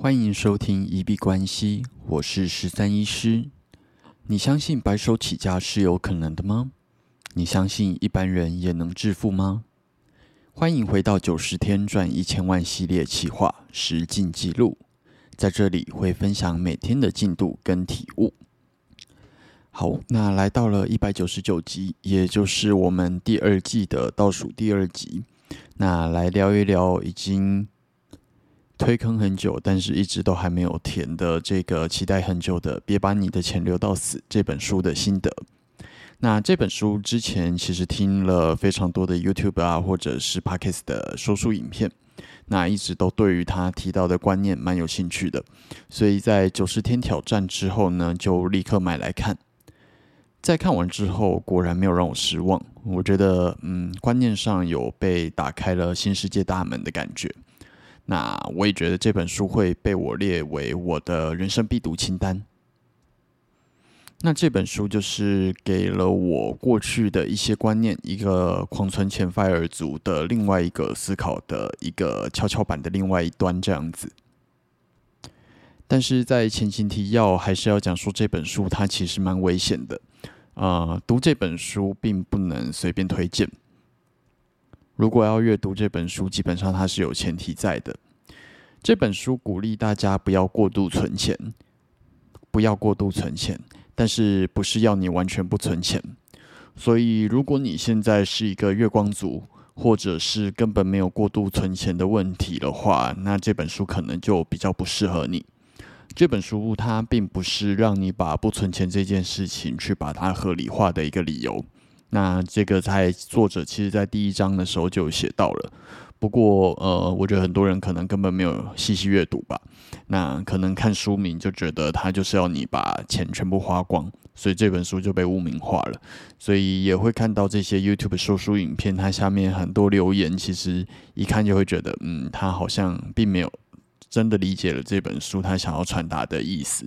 欢迎收听一币关系，我是十三医师。你相信白手起家是有可能的吗？你相信一般人也能致富吗？欢迎回到九十天赚一千万系列企划实进记录，在这里会分享每天的进度跟体悟。好，那来到了一百九十九集，也就是我们第二季的倒数第二集，那来聊一聊已经。推坑很久，但是一直都还没有填的这个期待很久的，别把你的钱留到死这本书的心得。那这本书之前其实听了非常多的 YouTube 啊，或者是 Podcast 的说书影片，那一直都对于他提到的观念蛮有兴趣的，所以在九十天挑战之后呢，就立刻买来看。在看完之后，果然没有让我失望。我觉得，嗯，观念上有被打开了新世界大门的感觉。那我也觉得这本书会被我列为我的人生必读清单。那这本书就是给了我过去的一些观念，一个狂存钱 fire 族的另外一个思考的一个跷跷板的另外一端这样子。但是在前情提要还是要讲说这本书它其实蛮危险的，啊，读这本书并不能随便推荐。如果要阅读这本书，基本上它是有前提在的。这本书鼓励大家不要过度存钱，不要过度存钱，但是不是要你完全不存钱。所以，如果你现在是一个月光族，或者是根本没有过度存钱的问题的话，那这本书可能就比较不适合你。这本书它并不是让你把不存钱这件事情去把它合理化的一个理由。那这个在作者其实在第一章的时候就写到了，不过呃，我觉得很多人可能根本没有细细阅读吧。那可能看书名就觉得他就是要你把钱全部花光，所以这本书就被污名化了。所以也会看到这些 YouTube 说书影片，它下面很多留言，其实一看就会觉得，嗯，他好像并没有真的理解了这本书他想要传达的意思。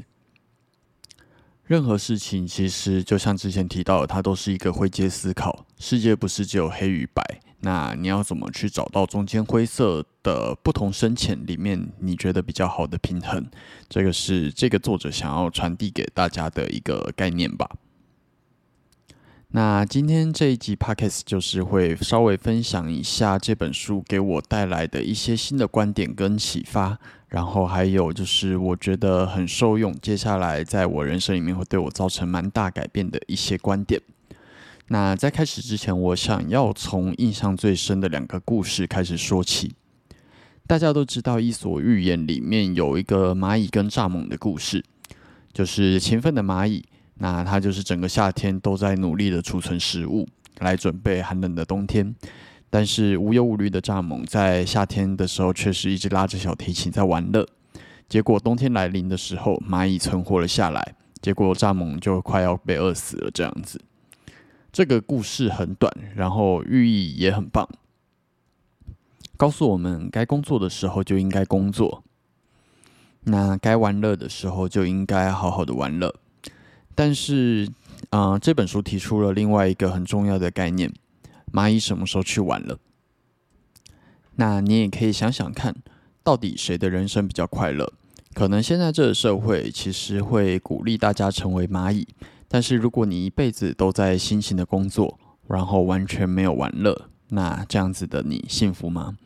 任何事情其实就像之前提到的，它都是一个灰阶思考。世界不是只有黑与白，那你要怎么去找到中间灰色的不同深浅里面你觉得比较好的平衡？这个是这个作者想要传递给大家的一个概念吧。那今天这一集 podcast 就是会稍微分享一下这本书给我带来的一些新的观点跟启发。然后还有就是，我觉得很受用。接下来在我人生里面会对我造成蛮大改变的一些观点。那在开始之前，我想要从印象最深的两个故事开始说起。大家都知道《伊索寓言》里面有一个蚂蚁跟蚱蜢的故事，就是勤奋的蚂蚁，那它就是整个夏天都在努力的储存食物，来准备寒冷的冬天。但是无忧无虑的蚱蜢在夏天的时候确实一直拉着小提琴在玩乐，结果冬天来临的时候，蚂蚁存活了下来，结果蚱蜢就快要被饿死了。这样子，这个故事很短，然后寓意也很棒，告诉我们该工作的时候就应该工作，那该玩乐的时候就应该好好的玩乐。但是，啊，这本书提出了另外一个很重要的概念。蚂蚁什么时候去玩了？那你也可以想想看，到底谁的人生比较快乐？可能现在这个社会其实会鼓励大家成为蚂蚁，但是如果你一辈子都在辛勤的工作，然后完全没有玩乐，那这样子的你幸福吗？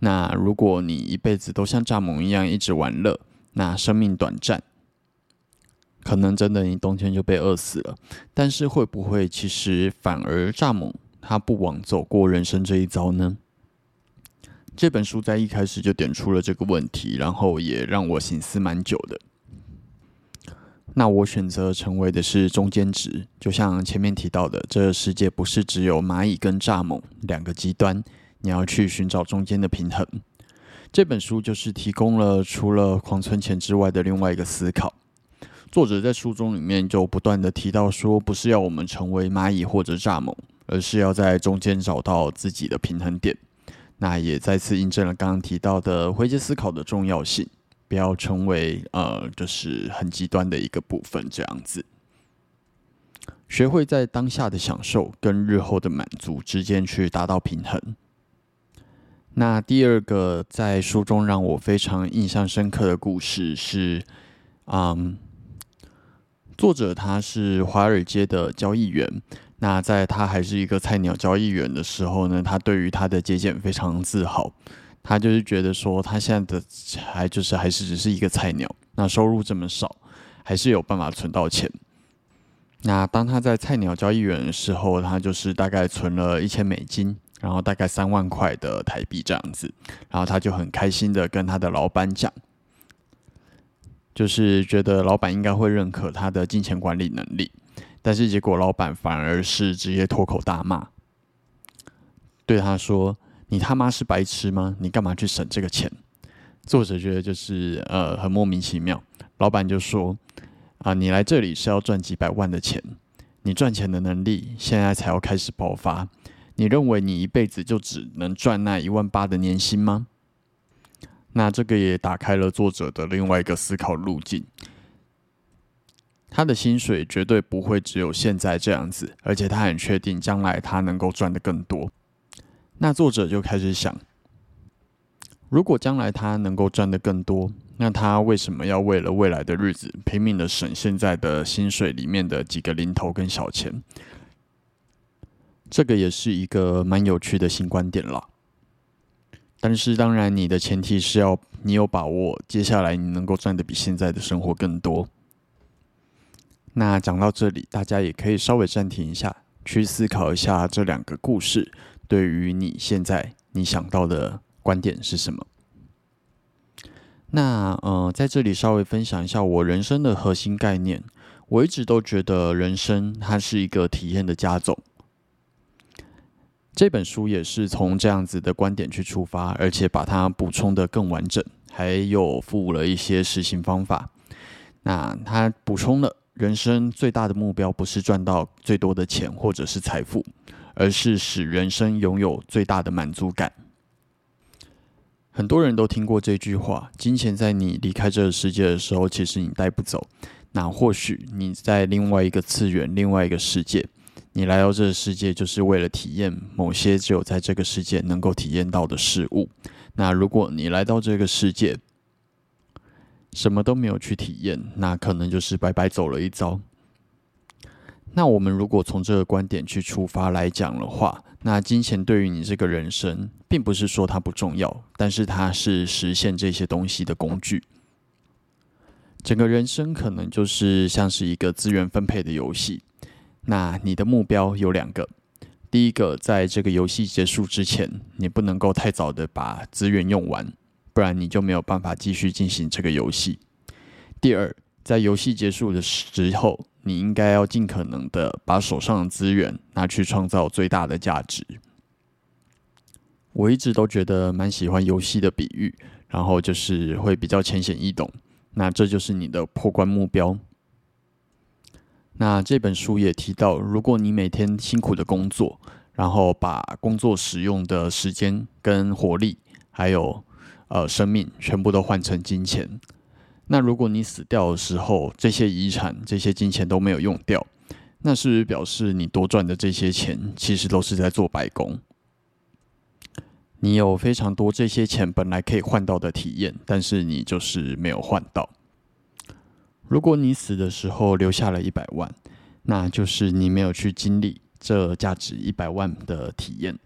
那如果你一辈子都像蚱蜢一样一直玩乐，那生命短暂，可能真的你冬天就被饿死了。但是会不会其实反而蚱蜢？他不枉走过人生这一遭呢？这本书在一开始就点出了这个问题，然后也让我醒思蛮久的。那我选择成为的是中间值，就像前面提到的，这世界不是只有蚂蚁跟蚱蜢两个极端，你要去寻找中间的平衡。这本书就是提供了除了狂存钱之外的另外一个思考。作者在书中里面就不断的提到说，不是要我们成为蚂蚁或者蚱蜢。而是要在中间找到自己的平衡点，那也再次印证了刚刚提到的回阶思考的重要性，不要成为呃，就是很极端的一个部分这样子。学会在当下的享受跟日后的满足之间去达到平衡。那第二个在书中让我非常印象深刻的故事是，嗯，作者他是华尔街的交易员。那在他还是一个菜鸟交易员的时候呢，他对于他的节俭非常自豪。他就是觉得说，他现在的还就是还是只是一个菜鸟，那收入这么少，还是有办法存到钱。那当他在菜鸟交易员的时候，他就是大概存了一千美金，然后大概三万块的台币这样子，然后他就很开心的跟他的老板讲，就是觉得老板应该会认可他的金钱管理能力。但是结果，老板反而是直接脱口大骂，对他说：“你他妈是白痴吗？你干嘛去省这个钱？”作者觉得就是呃很莫名其妙。老板就说：“啊，你来这里是要赚几百万的钱，你赚钱的能力现在才要开始爆发。你认为你一辈子就只能赚那一万八的年薪吗？”那这个也打开了作者的另外一个思考路径。他的薪水绝对不会只有现在这样子，而且他很确定将来他能够赚得更多。那作者就开始想，如果将来他能够赚得更多，那他为什么要为了未来的日子拼命的省现在的薪水里面的几个零头跟小钱？这个也是一个蛮有趣的新观点了。但是当然，你的前提是要你有把握，接下来你能够赚的比现在的生活更多。那讲到这里，大家也可以稍微暂停一下，去思考一下这两个故事对于你现在你想到的观点是什么。那呃，在这里稍微分享一下我人生的核心概念。我一直都觉得人生它是一个体验的加总。这本书也是从这样子的观点去出发，而且把它补充的更完整，还有附了一些实行方法。那它补充了。人生最大的目标不是赚到最多的钱或者是财富，而是使人生拥有最大的满足感。很多人都听过这句话：金钱在你离开这个世界的时候，其实你带不走。那或许你在另外一个次元、另外一个世界，你来到这个世界就是为了体验某些只有在这个世界能够体验到的事物。那如果你来到这个世界，什么都没有去体验，那可能就是白白走了一遭。那我们如果从这个观点去出发来讲的话，那金钱对于你这个人生，并不是说它不重要，但是它是实现这些东西的工具。整个人生可能就是像是一个资源分配的游戏。那你的目标有两个：第一个，在这个游戏结束之前，你不能够太早的把资源用完。不然你就没有办法继续进行这个游戏。第二，在游戏结束的时候，你应该要尽可能的把手上的资源拿去创造最大的价值。我一直都觉得蛮喜欢游戏的比喻，然后就是会比较浅显易懂。那这就是你的破关目标。那这本书也提到，如果你每天辛苦的工作，然后把工作使用的时间跟活力，还有呃，生命全部都换成金钱。那如果你死掉的时候，这些遗产、这些金钱都没有用掉，那是不是表示你多赚的这些钱其实都是在做白工？你有非常多这些钱本来可以换到的体验，但是你就是没有换到。如果你死的时候留下了一百万，那就是你没有去经历这价值一百万的体验。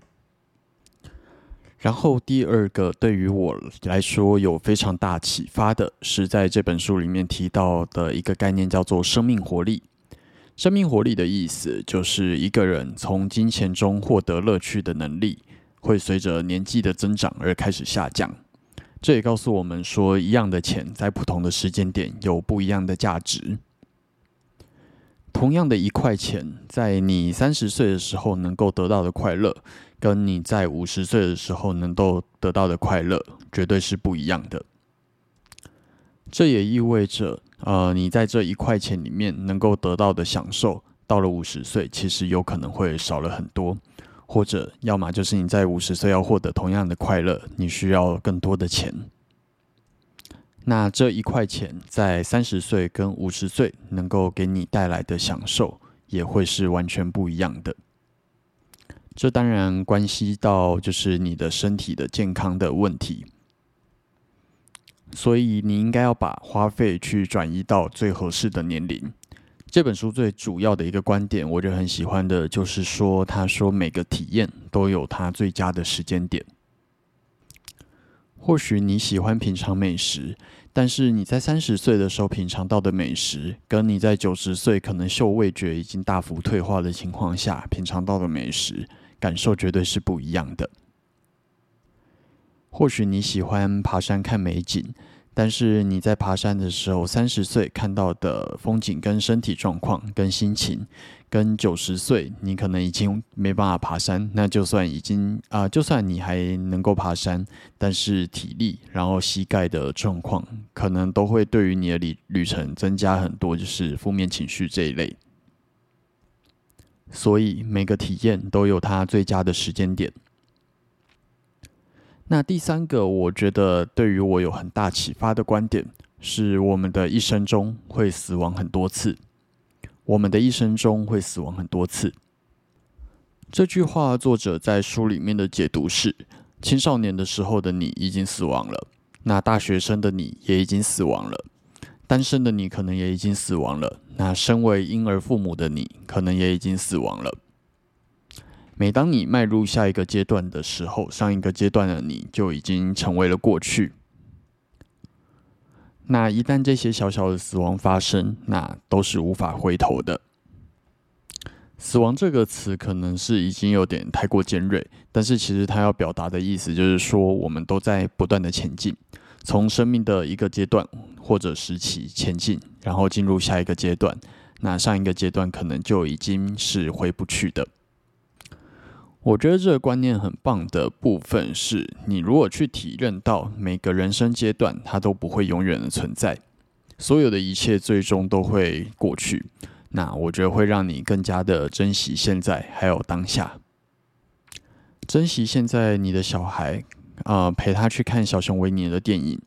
然后第二个对于我来说有非常大启发的是，在这本书里面提到的一个概念，叫做生命活力。生命活力的意思就是一个人从金钱中获得乐趣的能力，会随着年纪的增长而开始下降。这也告诉我们说，一样的钱在不同的时间点有不一样的价值。同样的一块钱，在你三十岁的时候能够得到的快乐。跟你在五十岁的时候能够得到的快乐，绝对是不一样的。这也意味着，呃，你在这一块钱里面能够得到的享受，到了五十岁，其实有可能会少了很多，或者要么就是你在五十岁要获得同样的快乐，你需要更多的钱。那这一块钱在三十岁跟五十岁能够给你带来的享受，也会是完全不一样的。这当然关系到就是你的身体的健康的问题，所以你应该要把花费去转移到最合适的年龄。这本书最主要的一个观点，我就很喜欢的，就是说，他说每个体验都有它最佳的时间点。或许你喜欢品尝美食，但是你在三十岁的时候品尝到的美食，跟你在九十岁可能嗅味觉已经大幅退化的情况下品尝到的美食，感受绝对是不一样的。或许你喜欢爬山看美景。但是你在爬山的时候，三十岁看到的风景跟身体状况跟心情，跟九十岁你可能已经没办法爬山。那就算已经啊，就算你还能够爬山，但是体力然后膝盖的状况，可能都会对于你的旅旅程增加很多，就是负面情绪这一类。所以每个体验都有它最佳的时间点。那第三个，我觉得对于我有很大启发的观点是：我们的一生中会死亡很多次。我们的一生中会死亡很多次。这句话作者在书里面的解读是：青少年的时候的你已经死亡了，那大学生的你也已经死亡了，单身的你可能也已经死亡了，那身为婴儿父母的你可能也已经死亡了。每当你迈入下一个阶段的时候，上一个阶段的你就已经成为了过去。那一旦这些小小的死亡发生，那都是无法回头的。死亡这个词可能是已经有点太过尖锐，但是其实它要表达的意思就是说，我们都在不断的前进，从生命的一个阶段或者时期前进，然后进入下一个阶段。那上一个阶段可能就已经是回不去的。我觉得这个观念很棒的部分是，你如果去体认到每个人生阶段，它都不会永远的存在，所有的一切最终都会过去。那我觉得会让你更加的珍惜现在，还有当下，珍惜现在你的小孩，啊，陪他去看小熊维尼的电影，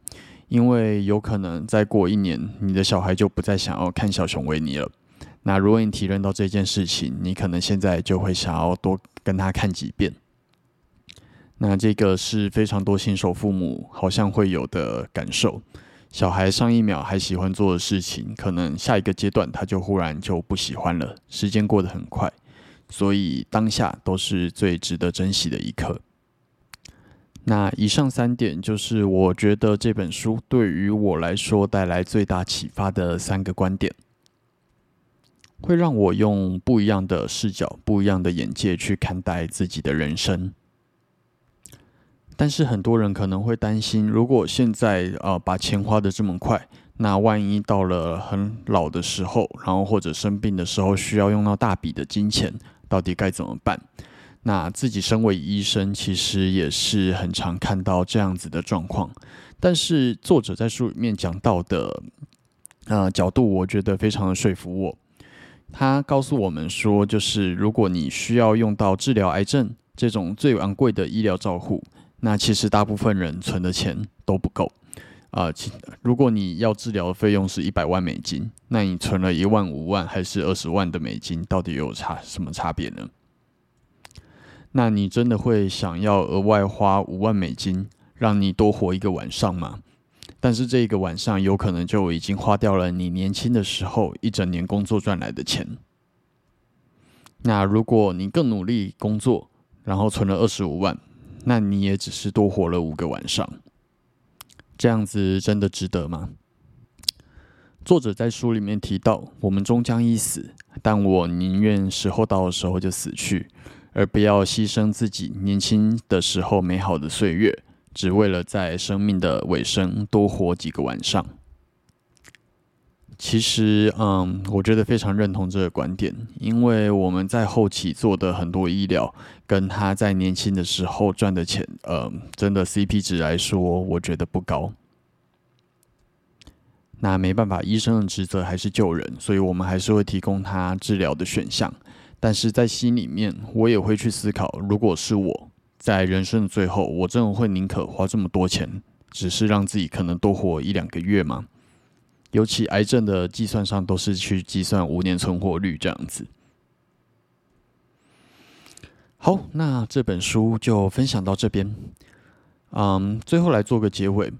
因为有可能再过一年，你的小孩就不再想要看小熊维尼了。那如果你体认到这件事情，你可能现在就会想要多跟他看几遍。那这个是非常多新手父母好像会有的感受。小孩上一秒还喜欢做的事情，可能下一个阶段他就忽然就不喜欢了。时间过得很快，所以当下都是最值得珍惜的一刻。那以上三点就是我觉得这本书对于我来说带来最大启发的三个观点。会让我用不一样的视角、不一样的眼界去看待自己的人生。但是很多人可能会担心，如果现在呃把钱花的这么快，那万一到了很老的时候，然后或者生病的时候需要用到大笔的金钱，到底该怎么办？那自己身为医生，其实也是很常看到这样子的状况。但是作者在书里面讲到的呃角度，我觉得非常的说服我。他告诉我们说，就是如果你需要用到治疗癌症这种最昂贵的医疗照护，那其实大部分人存的钱都不够啊。如果你要治疗的费用是一百万美金，那你存了一万五万还是二十万的美金，到底有差什么差别呢？那你真的会想要额外花五万美金让你多活一个晚上吗？但是这一个晚上有可能就已经花掉了你年轻的时候一整年工作赚来的钱。那如果你更努力工作，然后存了二十五万，那你也只是多活了五个晚上。这样子真的值得吗？作者在书里面提到，我们终将一死，但我宁愿时候到的时候就死去，而不要牺牲自己年轻的时候美好的岁月。只为了在生命的尾声多活几个晚上。其实，嗯，我觉得非常认同这个观点，因为我们在后期做的很多医疗，跟他在年轻的时候赚的钱，呃，真的 CP 值来说，我觉得不高。那没办法，医生的职责还是救人，所以我们还是会提供他治疗的选项。但是在心里面，我也会去思考，如果是我。在人生的最后，我真的会宁可花这么多钱，只是让自己可能多活一两个月吗？尤其癌症的计算上都是去计算五年存活率这样子。好，那这本书就分享到这边。嗯，最后来做个结尾。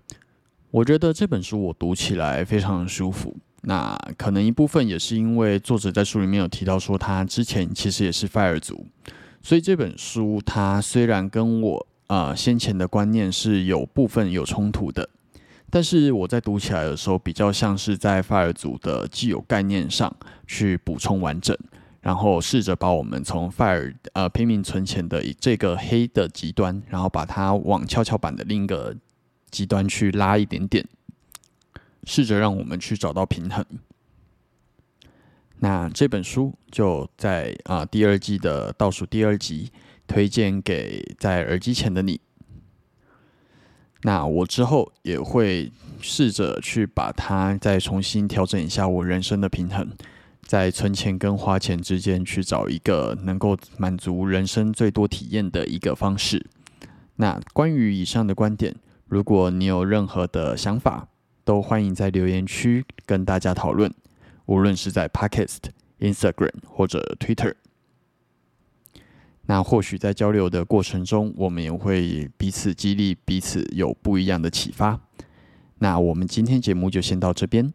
我觉得这本书我读起来非常舒服。那可能一部分也是因为作者在书里面有提到说，他之前其实也是 fire 族，所以这本书它虽然跟我啊先前的观念是有部分有冲突的，但是我在读起来的时候，比较像是在 fire 族的既有概念上去补充完整，然后试着把我们从 fire 呃拼命存钱的这个黑的极端，然后把它往跷跷板的另一个。极端去拉一点点，试着让我们去找到平衡。那这本书就在啊第二季的倒数第二集推荐给在耳机前的你。那我之后也会试着去把它再重新调整一下我人生的平衡，在存钱跟花钱之间去找一个能够满足人生最多体验的一个方式。那关于以上的观点。如果你有任何的想法，都欢迎在留言区跟大家讨论，无论是在 Podcast、Instagram 或者 Twitter。那或许在交流的过程中，我们也会彼此激励，彼此有不一样的启发。那我们今天节目就先到这边。